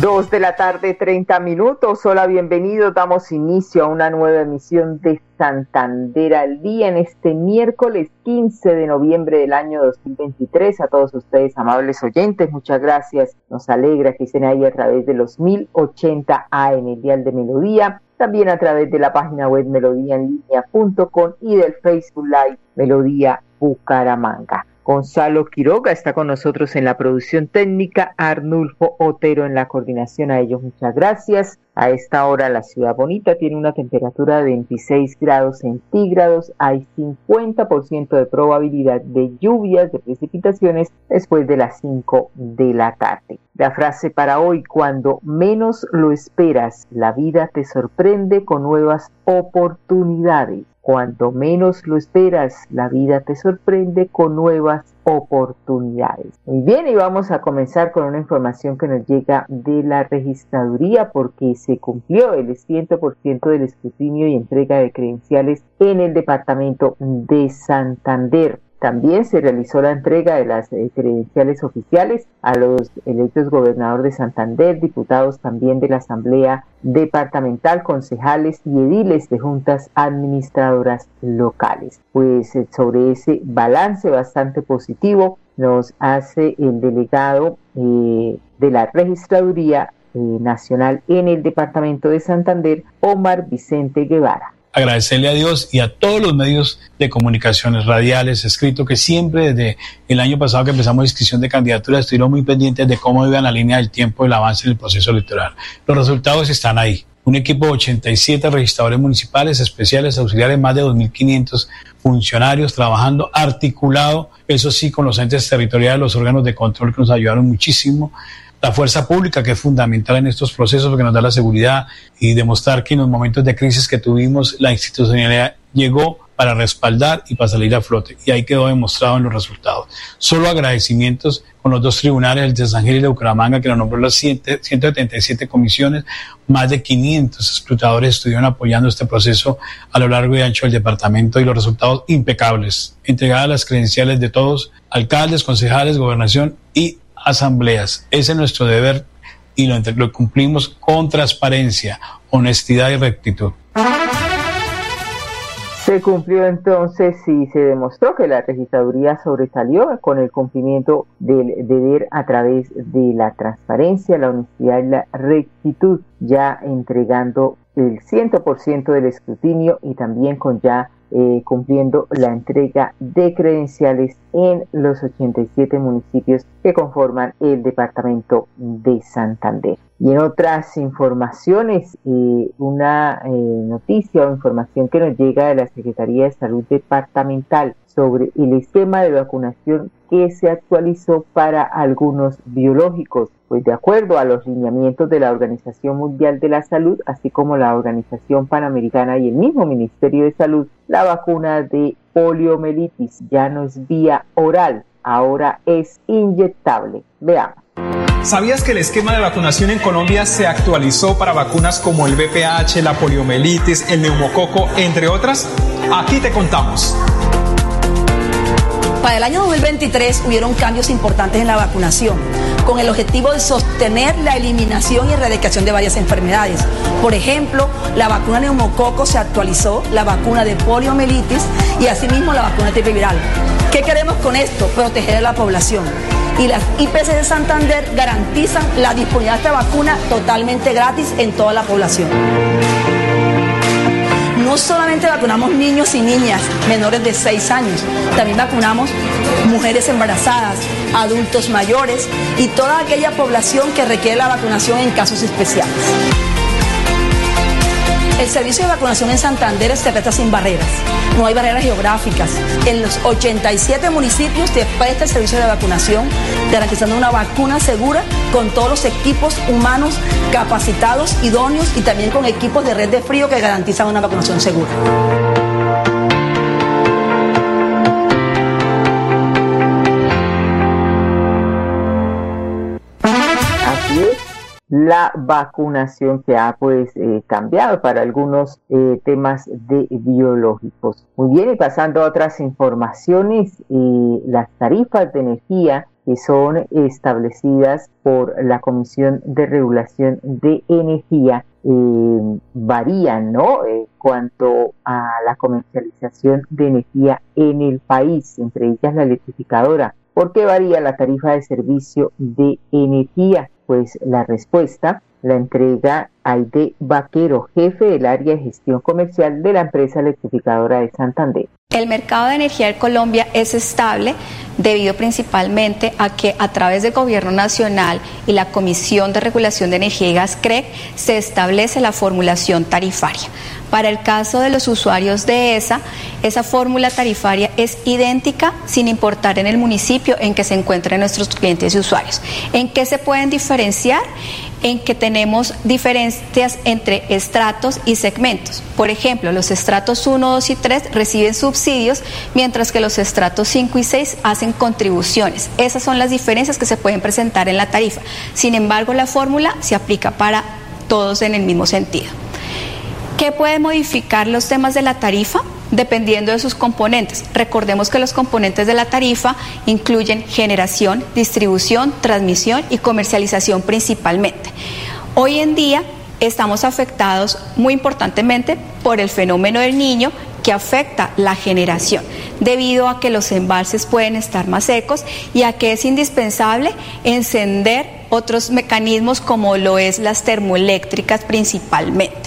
Dos de la tarde, 30 minutos. Hola, bienvenidos. Damos inicio a una nueva emisión de Santander al día en este miércoles 15 de noviembre del año 2023. A todos ustedes, amables oyentes, muchas gracias. Nos alegra que estén ahí a través de los 1080 AM, el Dial de Melodía. También a través de la página web melodíaenlínea.com y del Facebook Live Melodía Bucaramanga. Gonzalo Quiroga está con nosotros en la producción técnica, Arnulfo Otero en la coordinación. A ellos muchas gracias. A esta hora la ciudad bonita tiene una temperatura de 26 grados centígrados. Hay 50% de probabilidad de lluvias, de precipitaciones después de las 5 de la tarde. La frase para hoy, cuando menos lo esperas, la vida te sorprende con nuevas oportunidades. Cuando menos lo esperas, la vida te sorprende con nuevas oportunidades. Muy bien, y vamos a comenzar con una información que nos llega de la registraduría porque se cumplió el 100% del escrutinio y entrega de credenciales en el departamento de Santander. También se realizó la entrega de las eh, credenciales oficiales a los electos gobernador de Santander, diputados también de la Asamblea Departamental, concejales y ediles de juntas administradoras locales. Pues eh, sobre ese balance bastante positivo nos hace el delegado eh, de la Registraduría Nacional en el Departamento de Santander, Omar Vicente Guevara agradecerle a Dios y a todos los medios de comunicaciones radiales, escrito, que siempre desde el año pasado que empezamos inscripción de candidaturas estuvieron muy pendientes de cómo iban la línea del tiempo del avance en el proceso electoral. Los resultados están ahí. Un equipo de 87 registradores municipales, especiales, auxiliares, más de 2.500 funcionarios trabajando articulado, eso sí, con los entes territoriales, los órganos de control que nos ayudaron muchísimo la fuerza pública, que es fundamental en estos procesos porque nos da la seguridad y demostrar que en los momentos de crisis que tuvimos, la institucionalidad llegó para respaldar y para salir a flote. Y ahí quedó demostrado en los resultados. Solo agradecimientos con los dos tribunales, el de San Ángel y el de Bucaramanga, que nos nombró las 177 comisiones, más de 500 escrutadores estuvieron apoyando este proceso a lo largo y ancho del departamento y los resultados impecables. Entregadas las credenciales de todos, alcaldes, concejales, gobernación y asambleas. Ese es nuestro deber y lo, lo cumplimos con transparencia, honestidad y rectitud. Se cumplió entonces y se demostró que la registraduría sobresalió con el cumplimiento del deber a través de la transparencia, la honestidad y la rectitud, ya entregando el 100% del escrutinio y también con ya eh, cumpliendo la entrega de credenciales en los 87 municipios que conforman el departamento de Santander. Y en otras informaciones, eh, una eh, noticia o información que nos llega de la Secretaría de Salud Departamental sobre el esquema de vacunación que se actualizó para algunos biológicos. Pues de acuerdo a los lineamientos de la Organización Mundial de la Salud, así como la Organización Panamericana y el mismo Ministerio de Salud, la vacuna de poliomielitis ya no es vía oral, ahora es inyectable. Veamos. ¿Sabías que el esquema de vacunación en Colombia se actualizó para vacunas como el VPH, la poliomielitis, el neumococo, entre otras? Aquí te contamos. Para el año 2023 hubieron cambios importantes en la vacunación, con el objetivo de sostener la eliminación y erradicación de varias enfermedades. Por ejemplo, la vacuna neumococo se actualizó, la vacuna de poliomielitis y asimismo la vacuna viral. ¿Qué queremos con esto? Proteger a la población y las IPC de Santander garantizan la disponibilidad de esta vacuna totalmente gratis en toda la población. No solamente vacunamos niños y niñas menores de 6 años, también vacunamos mujeres embarazadas, adultos mayores y toda aquella población que requiere la vacunación en casos especiales. El servicio de vacunación en Santander se presta sin barreras. No hay barreras geográficas. En los 87 municipios se presta el servicio de vacunación, garantizando una vacuna segura con todos los equipos humanos capacitados, idóneos y también con equipos de red de frío que garantizan una vacunación segura. La vacunación que ha pues eh, cambiado para algunos eh, temas de biológicos. Muy bien, y pasando a otras informaciones, eh, las tarifas de energía que son establecidas por la Comisión de Regulación de Energía varían, ¿no? Cuanto a la comercialización de energía en el país, entre ellas la electrificadora. ¿Por qué varía la tarifa de servicio de energía? Pues la respuesta la entrega Aide Vaquero, jefe del área de gestión comercial de la empresa electrificadora de Santander. El mercado de energía en Colombia es estable debido principalmente a que a través del Gobierno Nacional y la Comisión de Regulación de Energía y Gas CREC se establece la formulación tarifaria. Para el caso de los usuarios de ESA, esa fórmula tarifaria es idéntica sin importar en el municipio en que se encuentren nuestros clientes y usuarios. ¿En qué se pueden diferenciar? En que tenemos diferencias entre estratos y segmentos. Por ejemplo, los estratos 1, 2 y 3 reciben subsidios, mientras que los estratos 5 y 6 hacen contribuciones. Esas son las diferencias que se pueden presentar en la tarifa. Sin embargo, la fórmula se aplica para todos en el mismo sentido. ¿Qué puede modificar los temas de la tarifa? Dependiendo de sus componentes. Recordemos que los componentes de la tarifa incluyen generación, distribución, transmisión y comercialización principalmente. Hoy en día estamos afectados muy importantemente por el fenómeno del niño que afecta la generación, debido a que los embalses pueden estar más secos y a que es indispensable encender otros mecanismos como lo es las termoeléctricas principalmente.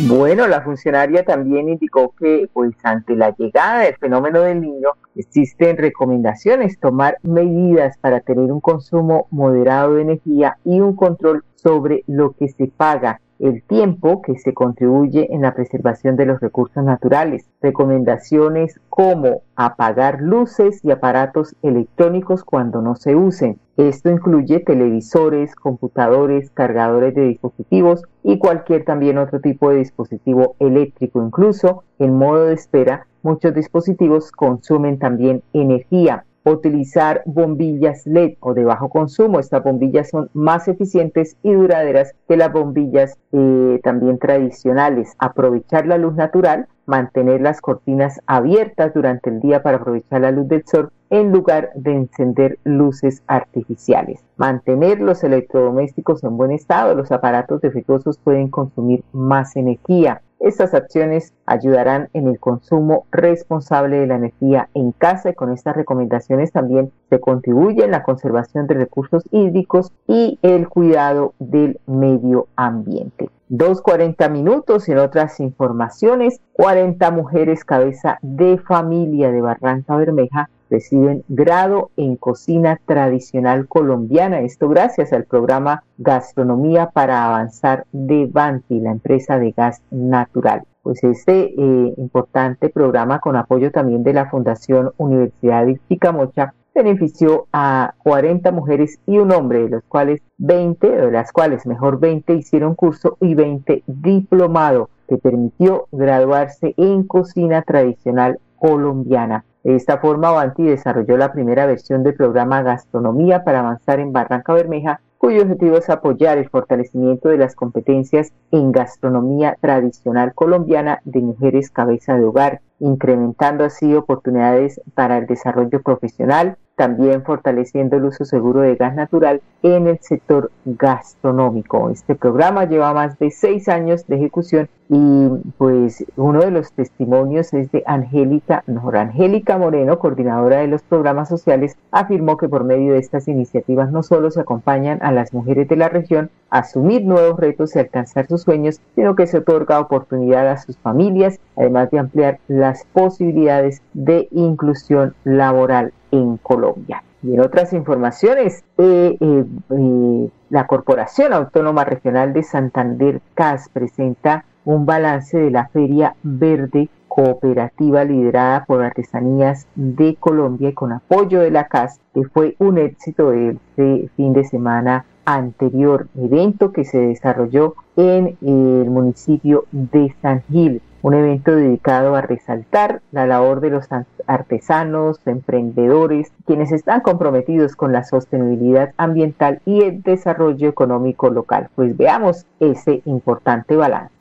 Bueno, la funcionaria también indicó que, pues, ante la llegada del fenómeno del niño, existen recomendaciones tomar medidas para tener un consumo moderado de energía y un control sobre lo que se paga el tiempo que se contribuye en la preservación de los recursos naturales. Recomendaciones como apagar luces y aparatos electrónicos cuando no se usen. Esto incluye televisores, computadores, cargadores de dispositivos y cualquier también otro tipo de dispositivo eléctrico. Incluso en modo de espera, muchos dispositivos consumen también energía utilizar bombillas LED o de bajo consumo. Estas bombillas son más eficientes y duraderas que las bombillas eh, también tradicionales. Aprovechar la luz natural, mantener las cortinas abiertas durante el día para aprovechar la luz del sol en lugar de encender luces artificiales. Mantener los electrodomésticos en buen estado. Los aparatos defectuosos pueden consumir más energía. Estas acciones ayudarán en el consumo responsable de la energía en casa y con estas recomendaciones también se contribuye en la conservación de recursos hídricos y el cuidado del medio ambiente. 2.40 minutos en otras informaciones, 40 mujeres cabeza de familia de Barranca Bermeja reciben grado en cocina tradicional colombiana. Esto gracias al programa Gastronomía para Avanzar de Banti, la empresa de gas natural. Pues este eh, importante programa con apoyo también de la Fundación Universidad de Chicamocha benefició a 40 mujeres y un hombre, de los cuales 20, de las cuales mejor 20 hicieron curso y 20 diplomado, que permitió graduarse en cocina tradicional colombiana. De esta forma, Avanti desarrolló la primera versión del programa Gastronomía para avanzar en Barranca Bermeja, cuyo objetivo es apoyar el fortalecimiento de las competencias en gastronomía tradicional colombiana de mujeres cabeza de hogar, incrementando así oportunidades para el desarrollo profesional, también fortaleciendo el uso seguro de gas natural en el sector gastronómico. Este programa lleva más de seis años de ejecución y pues uno de los testimonios es de Angélica, mejor Angélica Moreno, coordinadora de los programas sociales, afirmó que por medio de estas iniciativas no solo se acompañan a las mujeres de la región a asumir nuevos retos y alcanzar sus sueños, sino que se otorga oportunidad a sus familias, además de ampliar las posibilidades de inclusión laboral en Colombia. Y en otras informaciones, eh, eh, eh, la Corporación Autónoma Regional de Santander, CAS, presenta un balance de la Feria Verde cooperativa liderada por Artesanías de Colombia y con apoyo de la CAS, que fue un éxito este fin de semana anterior, evento que se desarrolló en el municipio de San Gil un evento dedicado a resaltar la labor de los artesanos, emprendedores, quienes están comprometidos con la sostenibilidad ambiental y el desarrollo económico local. Pues veamos ese importante balance.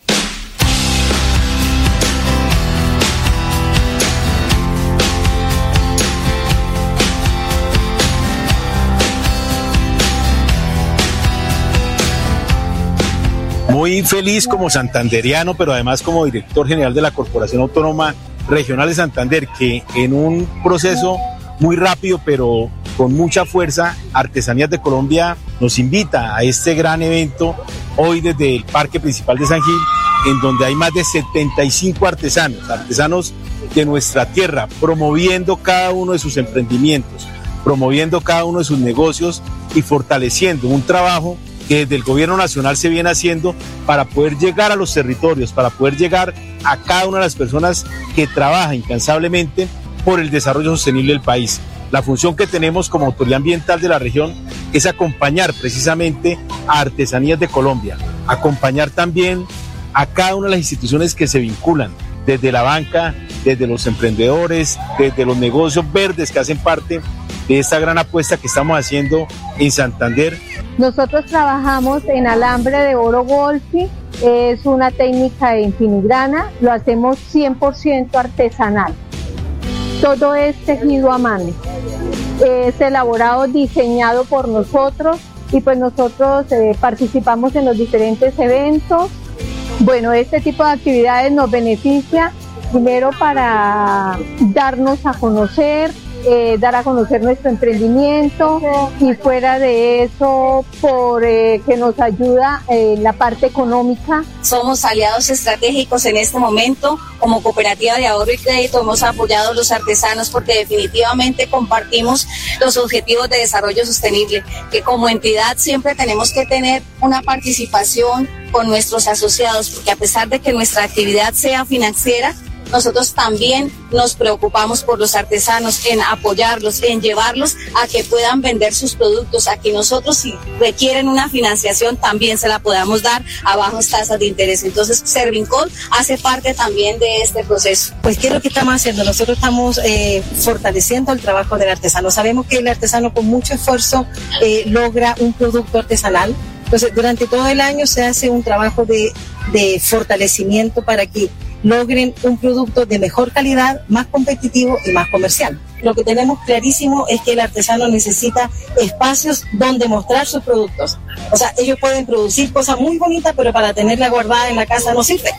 Muy feliz como santanderiano, pero además como director general de la Corporación Autónoma Regional de Santander, que en un proceso muy rápido, pero con mucha fuerza, Artesanías de Colombia nos invita a este gran evento hoy desde el Parque Principal de San Gil, en donde hay más de 75 artesanos, artesanos de nuestra tierra, promoviendo cada uno de sus emprendimientos, promoviendo cada uno de sus negocios y fortaleciendo un trabajo que desde el gobierno nacional se viene haciendo para poder llegar a los territorios, para poder llegar a cada una de las personas que trabajan incansablemente por el desarrollo sostenible del país. La función que tenemos como autoridad ambiental de la región es acompañar precisamente a Artesanías de Colombia, acompañar también a cada una de las instituciones que se vinculan, desde la banca, desde los emprendedores, desde los negocios verdes que hacen parte de esta gran apuesta que estamos haciendo en Santander nosotros trabajamos en alambre de oro golfi, es una técnica en filigrana, lo hacemos 100% artesanal. Todo es tejido a mano. Es elaborado, diseñado por nosotros y pues nosotros eh, participamos en los diferentes eventos. Bueno, este tipo de actividades nos beneficia primero para darnos a conocer, eh, dar a conocer nuestro emprendimiento y fuera de eso por eh, que nos ayuda en la parte económica. Somos aliados estratégicos en este momento como cooperativa de ahorro y crédito hemos apoyado a los artesanos porque definitivamente compartimos los objetivos de desarrollo sostenible que como entidad siempre tenemos que tener una participación con nuestros asociados porque a pesar de que nuestra actividad sea financiera nosotros también nos preocupamos por los artesanos, en apoyarlos, en llevarlos a que puedan vender sus productos, a que nosotros si requieren una financiación también se la podamos dar a bajas tasas de interés. Entonces, Servincol hace parte también de este proceso. Pues, ¿qué es lo que estamos haciendo? Nosotros estamos eh, fortaleciendo el trabajo del artesano. Sabemos que el artesano con mucho esfuerzo eh, logra un producto artesanal. Entonces, durante todo el año se hace un trabajo de, de fortalecimiento para que logren un producto de mejor calidad, más competitivo y más comercial. Lo que tenemos clarísimo es que el artesano necesita espacios donde mostrar sus productos. O sea, ellos pueden producir cosas muy bonitas, pero para tenerla guardada en la casa no sirve.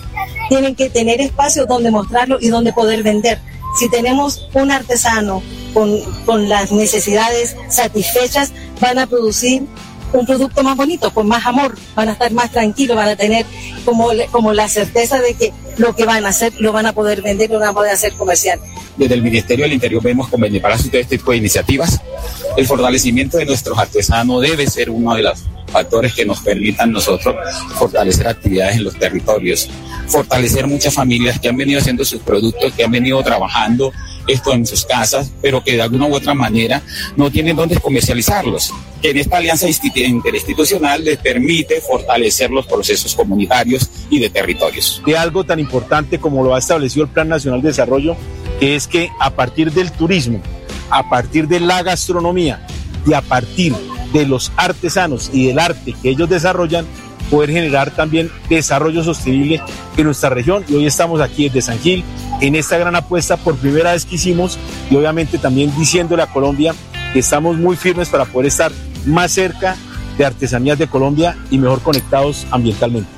Tienen que tener espacios donde mostrarlo y donde poder vender. Si tenemos un artesano con, con las necesidades satisfechas, van a producir un producto más bonito, con más amor, van a estar más tranquilos, van a tener como, como la certeza de que lo que van a hacer lo van a poder vender, lo van a poder hacer comercial. Desde el Ministerio del Interior vemos con benepalacio de este tipo de iniciativas. El fortalecimiento de nuestros artesanos debe ser uno de los factores que nos permitan nosotros fortalecer actividades en los territorios, fortalecer muchas familias que han venido haciendo sus productos, que han venido trabajando esto en sus casas, pero que de alguna u otra manera no tienen dónde comercializarlos. Que en esta alianza interinstitucional les permite fortalecer los procesos comunitarios y de territorios. De algo tan importante como lo ha establecido el Plan Nacional de Desarrollo, que es que a partir del turismo, a partir de la gastronomía y a partir de los artesanos y del arte que ellos desarrollan, poder generar también desarrollo sostenible en nuestra región. Y hoy estamos aquí desde San Gil en esta gran apuesta por primera vez que hicimos y obviamente también diciéndole a Colombia que estamos muy firmes para poder estar más cerca de artesanías de Colombia y mejor conectados ambientalmente.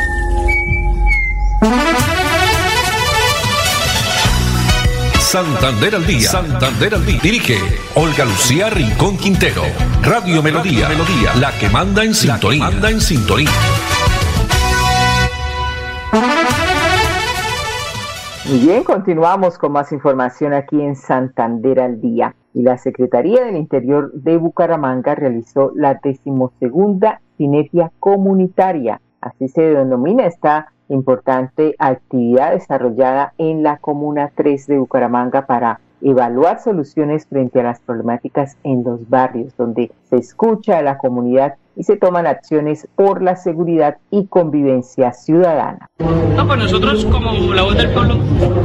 Santander al día. Santander al día. Dirige Olga Lucía Rincón Quintero. Radio Melodía. Melodía. La que manda en sintonía. manda en sintonía. Muy bien, continuamos con más información aquí en Santander al día. Y la Secretaría del Interior de Bucaramanga realizó la decimosegunda sinergia comunitaria. Así se denomina esta importante actividad desarrollada en la Comuna 3 de Bucaramanga para evaluar soluciones frente a las problemáticas en los barrios, donde se escucha a la comunidad y se toman acciones por la seguridad y convivencia ciudadana. Pues nosotros como la voz del pueblo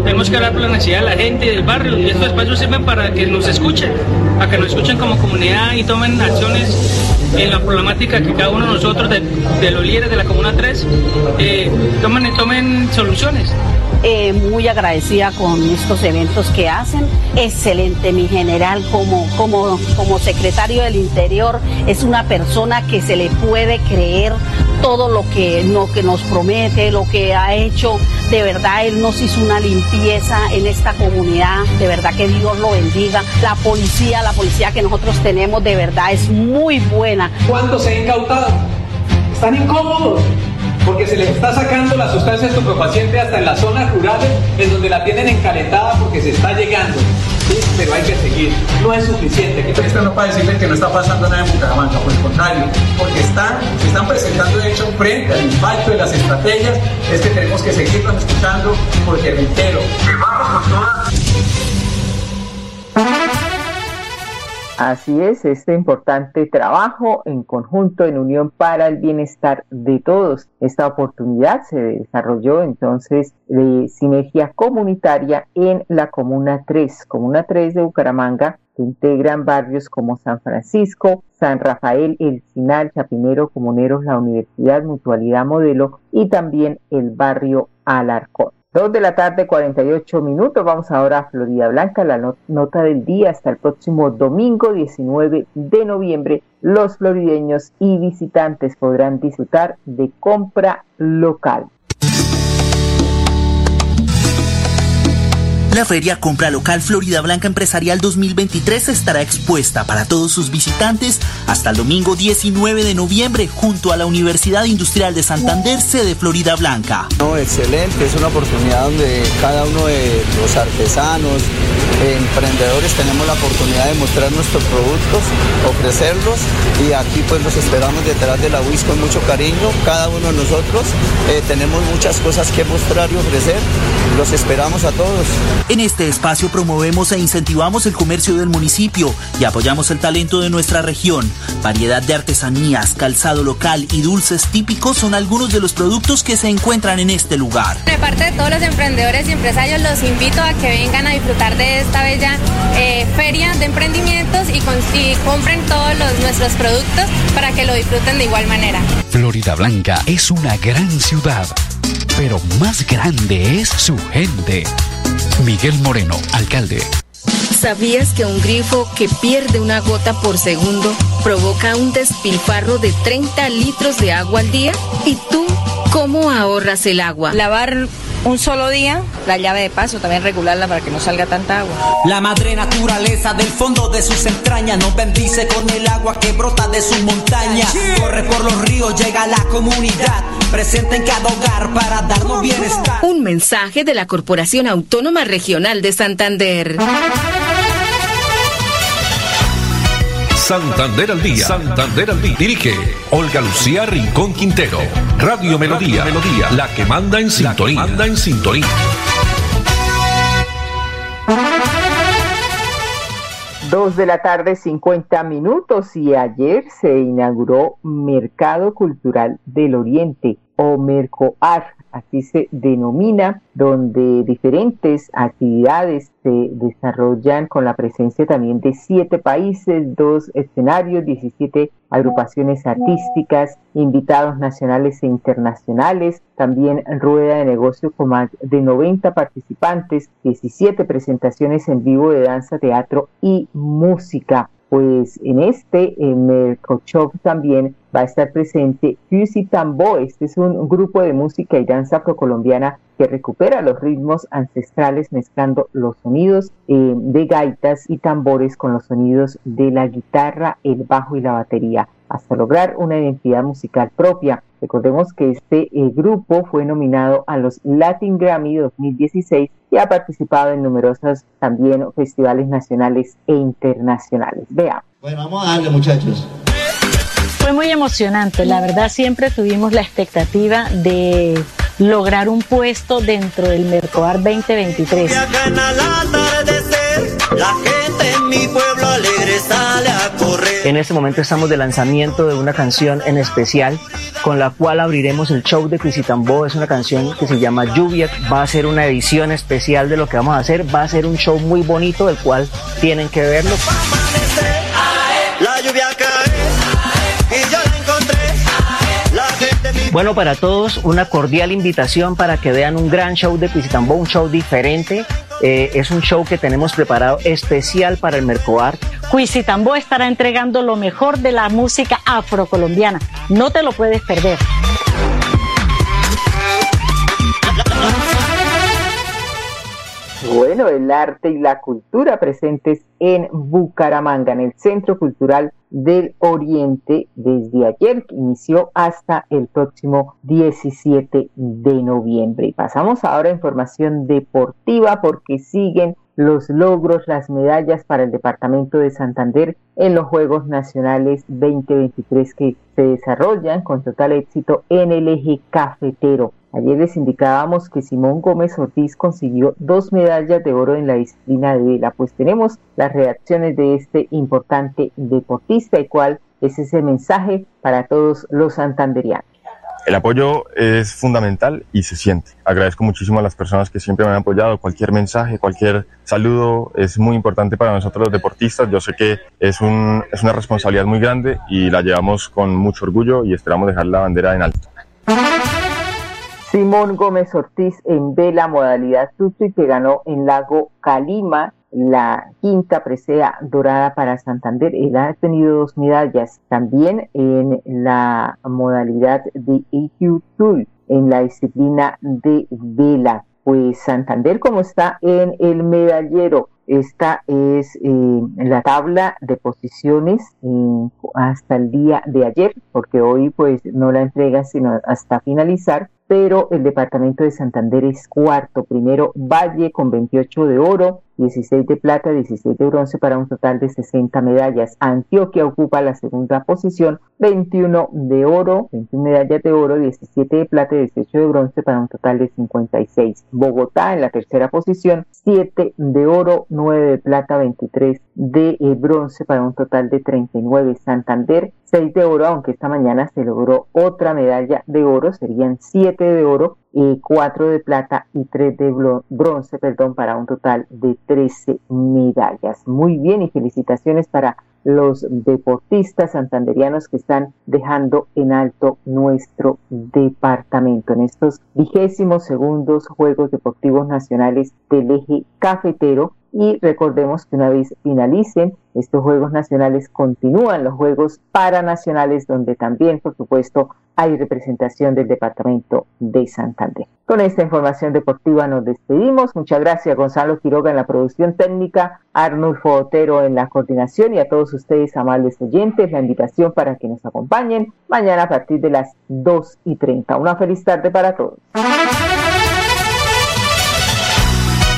tenemos que hablar por la necesidad de la gente del barrio y estos espacios sirven para que nos escuchen, para que nos escuchen como comunidad y tomen acciones en la problemática que cada uno de nosotros, de, los líderes de la Comuna 3, eh, tomen, tomen soluciones. Eh, muy agradecida con estos eventos que hacen. Excelente, mi general, como, como, como secretario del Interior, es una persona que se le puede creer todo lo que, lo que nos promete, lo que ha hecho. De verdad, él nos hizo una limpieza en esta comunidad. De verdad que Dios lo bendiga. La policía, la policía que nosotros tenemos, de verdad es muy buena. ¿Cuántos se han incautado? ¿Están incómodos? porque se les está sacando la sustancia estupefaciente hasta en las zonas rurales en donde la tienen encalentada porque se está llegando. Pero hay que seguir, no es suficiente. Esto no para decirles que no está pasando nada en Bucaramanga, por el contrario, porque están, se están presentando de hecho frente al impacto de las estrategias, es que tenemos que seguirlos escuchando porque reitero, que vamos con. Así es, este importante trabajo en conjunto, en unión para el bienestar de todos. Esta oportunidad se desarrolló entonces de sinergia comunitaria en la Comuna 3, Comuna 3 de Bucaramanga, que integran barrios como San Francisco, San Rafael, El Sinal, Chapinero, Comuneros, la Universidad, Mutualidad Modelo y también el barrio Alarcón. Dos de la tarde, 48 minutos. Vamos ahora a Florida Blanca, la nota del día. Hasta el próximo domingo 19 de noviembre, los florideños y visitantes podrán disfrutar de compra local. La Feria Compra Local Florida Blanca Empresarial 2023 estará expuesta para todos sus visitantes hasta el domingo 19 de noviembre junto a la Universidad Industrial de Santander, sede Florida Blanca. No, excelente, es una oportunidad donde cada uno de los artesanos, emprendedores tenemos la oportunidad de mostrar nuestros productos, ofrecerlos y aquí pues los esperamos detrás de la WIS con mucho cariño. Cada uno de nosotros eh, tenemos muchas cosas que mostrar y ofrecer. Los esperamos a todos. En este espacio promovemos e incentivamos el comercio del municipio y apoyamos el talento de nuestra región. Variedad de artesanías, calzado local y dulces típicos son algunos de los productos que se encuentran en este lugar. De parte de todos los emprendedores y empresarios los invito a que vengan a disfrutar de esta bella eh, feria de emprendimientos y, y compren todos los, nuestros productos para que lo disfruten de igual manera. Florida Blanca es una gran ciudad, pero más grande es su gente. Miguel Moreno, alcalde. ¿Sabías que un grifo que pierde una gota por segundo provoca un despilfarro de 30 litros de agua al día? ¿Y tú cómo ahorras el agua? Lavar un solo día, la llave de paso también regularla para que no salga tanta agua. La madre naturaleza del fondo de sus entrañas nos bendice con el agua que brota de su montaña. Corre por los ríos, llega a la comunidad, presente en cada hogar para darnos bienestar. Un mensaje de la Corporación Autónoma Regional de Santander. Santander al día. Santander al día. Dirige Olga Lucía Rincón Quintero. Radio Melodía. Melodía. La que manda en sintonía. manda en sintonía. Dos de la tarde, 50 minutos y ayer se inauguró Mercado Cultural del Oriente o Mercoar, así se denomina, donde diferentes actividades se desarrollan con la presencia también de siete países, dos escenarios, 17 agrupaciones artísticas, invitados nacionales e internacionales, también rueda de negocio con más de 90 participantes, 17 presentaciones en vivo de danza, teatro y música pues en este en también va a estar presente Fusi Tambo. Este es un grupo de música y danza afrocolombiana que recupera los ritmos ancestrales mezclando los sonidos eh, de gaitas y tambores con los sonidos de la guitarra, el bajo y la batería, hasta lograr una identidad musical propia. Recordemos que este eh, grupo fue nominado a los Latin Grammy 2016 y ha participado en numerosos también festivales nacionales e internacionales. Veamos. Bueno, vamos a darle muchachos. Fue muy emocionante, la verdad siempre tuvimos la expectativa de lograr un puesto dentro del Mercoar 2023. Gente en mi pueblo alegre sale a correr. En este momento estamos de lanzamiento de una canción en especial con la cual abriremos el show de Pisitambó. Es una canción que se llama Lluvia. Va a ser una edición especial de lo que vamos a hacer. Va a ser un show muy bonito del cual tienen que verlo. La lluvia cae y yo la encontré. La gente en mi Bueno, para todos, una cordial invitación para que vean un gran show de Pisitambó, un show diferente. Eh, es un show que tenemos preparado especial para el Mercoar. Cuisitambó estará entregando lo mejor de la música afrocolombiana. No te lo puedes perder. Bueno, el arte y la cultura presentes en Bucaramanga, en el Centro Cultural del Oriente, desde ayer que inició hasta el próximo 17 de noviembre. Y pasamos ahora a información deportiva porque siguen los logros, las medallas para el Departamento de Santander en los Juegos Nacionales 2023 que se desarrollan con total éxito en el eje cafetero. Ayer les indicábamos que Simón Gómez Ortiz consiguió dos medallas de oro en la disciplina de vela, pues tenemos las reacciones de este importante deportista y cuál es ese mensaje para todos los santanderianos. El apoyo es fundamental y se siente. Agradezco muchísimo a las personas que siempre me han apoyado. Cualquier mensaje, cualquier saludo es muy importante para nosotros los deportistas. Yo sé que es, es una responsabilidad muy grande y la llevamos con mucho orgullo y esperamos dejar la bandera en alto. Simón Gómez Ortiz en vela modalidad y que ganó en Lago Calima la quinta presea dorada para Santander. Él ha tenido dos medallas también en la modalidad de EQ Tool, en la disciplina de vela. Pues Santander, como está en el medallero, esta es eh, la tabla de posiciones eh, hasta el día de ayer, porque hoy pues no la entrega sino hasta finalizar pero el departamento de Santander es cuarto. Primero Valle con 28 de oro, 16 de plata, 16 de bronce para un total de 60 medallas. Antioquia ocupa la segunda posición, 21 de oro, 21 medallas de oro, 17 de plata y 18 de bronce para un total de 56. Bogotá en la tercera posición, 7 de oro, 9 de plata, 23 de eh, bronce para un total de 39. Santander 6 de oro, aunque esta mañana se logró otra medalla de oro, serían 7 de oro, eh, 4 de plata y 3 de bronce, perdón, para un total de 13 medallas. Muy bien y felicitaciones para los deportistas santanderianos que están dejando en alto nuestro departamento en estos vigésimos segundos Juegos Deportivos Nacionales del eje cafetero y recordemos que una vez finalicen estos Juegos Nacionales continúan los Juegos Paranacionales donde también por supuesto hay representación del Departamento de Santander. Con esta información deportiva nos despedimos. Muchas gracias Gonzalo Quiroga en la producción técnica, Arnulfo Otero en la coordinación y a todos ustedes amables oyentes la invitación para que nos acompañen mañana a partir de las 2 y 30. Una feliz tarde para todos.